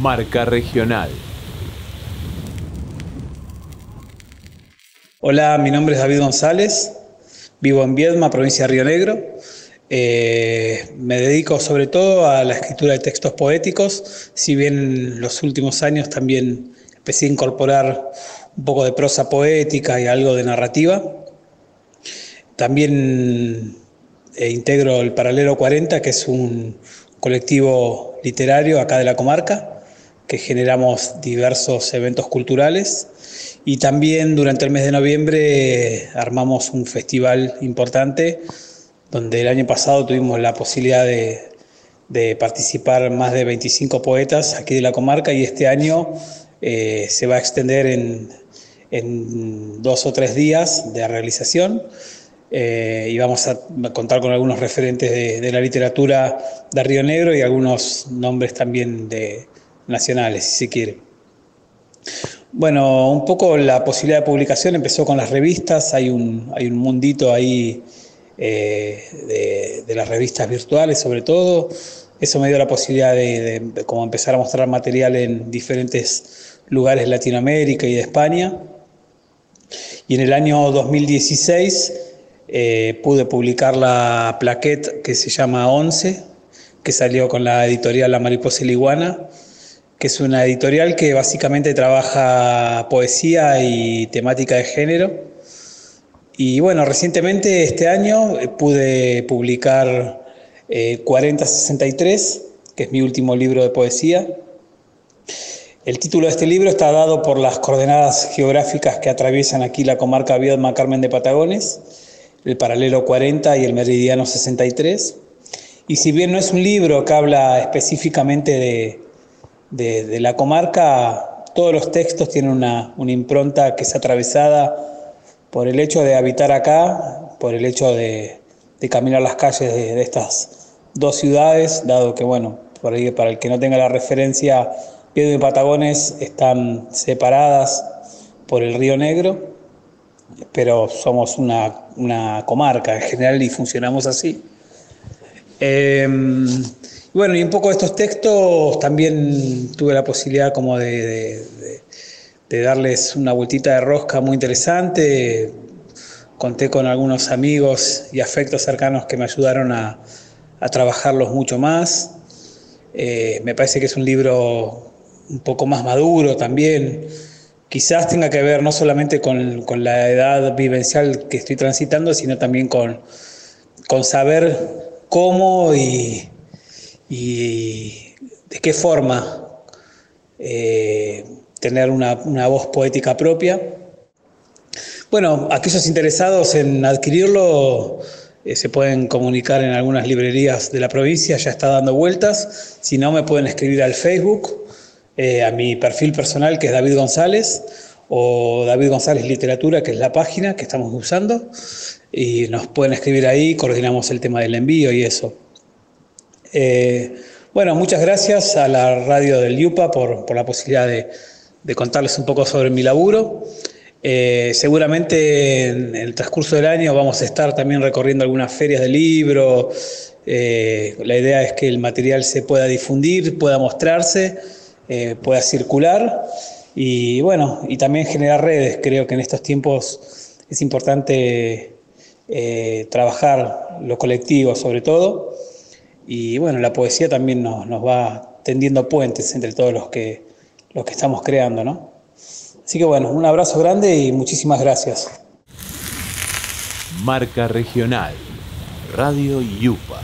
Marca Regional. Hola, mi nombre es David González, vivo en Viedma, provincia de Río Negro. Eh, me dedico sobre todo a la escritura de textos poéticos, si bien en los últimos años también empecé a incorporar un poco de prosa poética y algo de narrativa. También eh, integro el Paralelo 40, que es un colectivo literario acá de la comarca, que generamos diversos eventos culturales. Y también durante el mes de noviembre eh, armamos un festival importante, donde el año pasado tuvimos la posibilidad de, participar más de 25 poetas aquí de la comarca y este año eh, se va a extender en, en, dos o tres días de realización eh, y vamos a contar con algunos referentes de, de, la literatura de Río Negro y algunos nombres también de, nacionales, si se quiere. Bueno, un poco la posibilidad de publicación empezó con las revistas, hay un, hay un mundito ahí eh, de, las revistas virtuales sobre todo, eso me dio la posibilidad de, como empezar a mostrar material en diferentes lugares de Latinoamérica y de España. Y en el año 2016 eh, pude publicar la plaquette que se llama 11, que salió con la editorial La Mariposa Liguana, que es una editorial que básicamente trabaja poesía y temática de género. Y bueno, recientemente este año eh, pude publicar eh, 4063, que es mi último libro de poesía. El título de este libro está dado por las coordenadas geográficas que atraviesan aquí la comarca Viedma Carmen de Patagones, el paralelo 40 y el meridiano 63. Y si bien no es un libro que habla específicamente de, de, la comarca, todos los textos tienen una, impronta que es atravesada por el hecho de habitar acá, por el hecho de, caminar las calles de, estas dos ciudades, dado que, bueno, por ahí, para el que no tenga la referencia, Piedra y Patagones están separadas por el Río Negro, pero somos una, comarca en general y funcionamos así. Eh, bueno, y un poco de estos textos también tuve la posibilidad como de, darles una vueltita de rosca muy interesante. Conté con algunos amigos y afectos cercanos que me ayudaron a, a trabajarlos mucho más. Eh, me parece que es un libro un poco más maduro también. Quizás tenga que ver no solamente con, con la edad vivencial que estoy transitando, sino también con, con saber cómo y, y, de qué forma eh, tener una, una, voz poética propia. Bueno, aquellos interesados en adquirirlo eh, se pueden comunicar en algunas librerías de la provincia, ya está dando vueltas. Si no, me pueden escribir al Facebook eh, a mi perfil personal que es David González o David González Literatura, que es la página que estamos usando, y nos pueden escribir ahí, coordinamos el tema del envío y eso. Eh, bueno, muchas gracias a la radio del Yupa por, la posibilidad de, contarles un poco sobre mi laburo. Eh, seguramente en el transcurso del año vamos a estar también recorriendo algunas ferias de libro. Eh, la idea es que el material se pueda difundir, pueda mostrarse pueda circular y bueno, y también generar redes. Creo que en estos tiempos es importante trabajar lo colectivo sobre todo y bueno, la poesía también nos, nos, va tendiendo puentes entre todos los que, los que estamos creando, ¿no? Así que bueno, un abrazo grande y muchísimas gracias. Marca Regional, Radio Yupa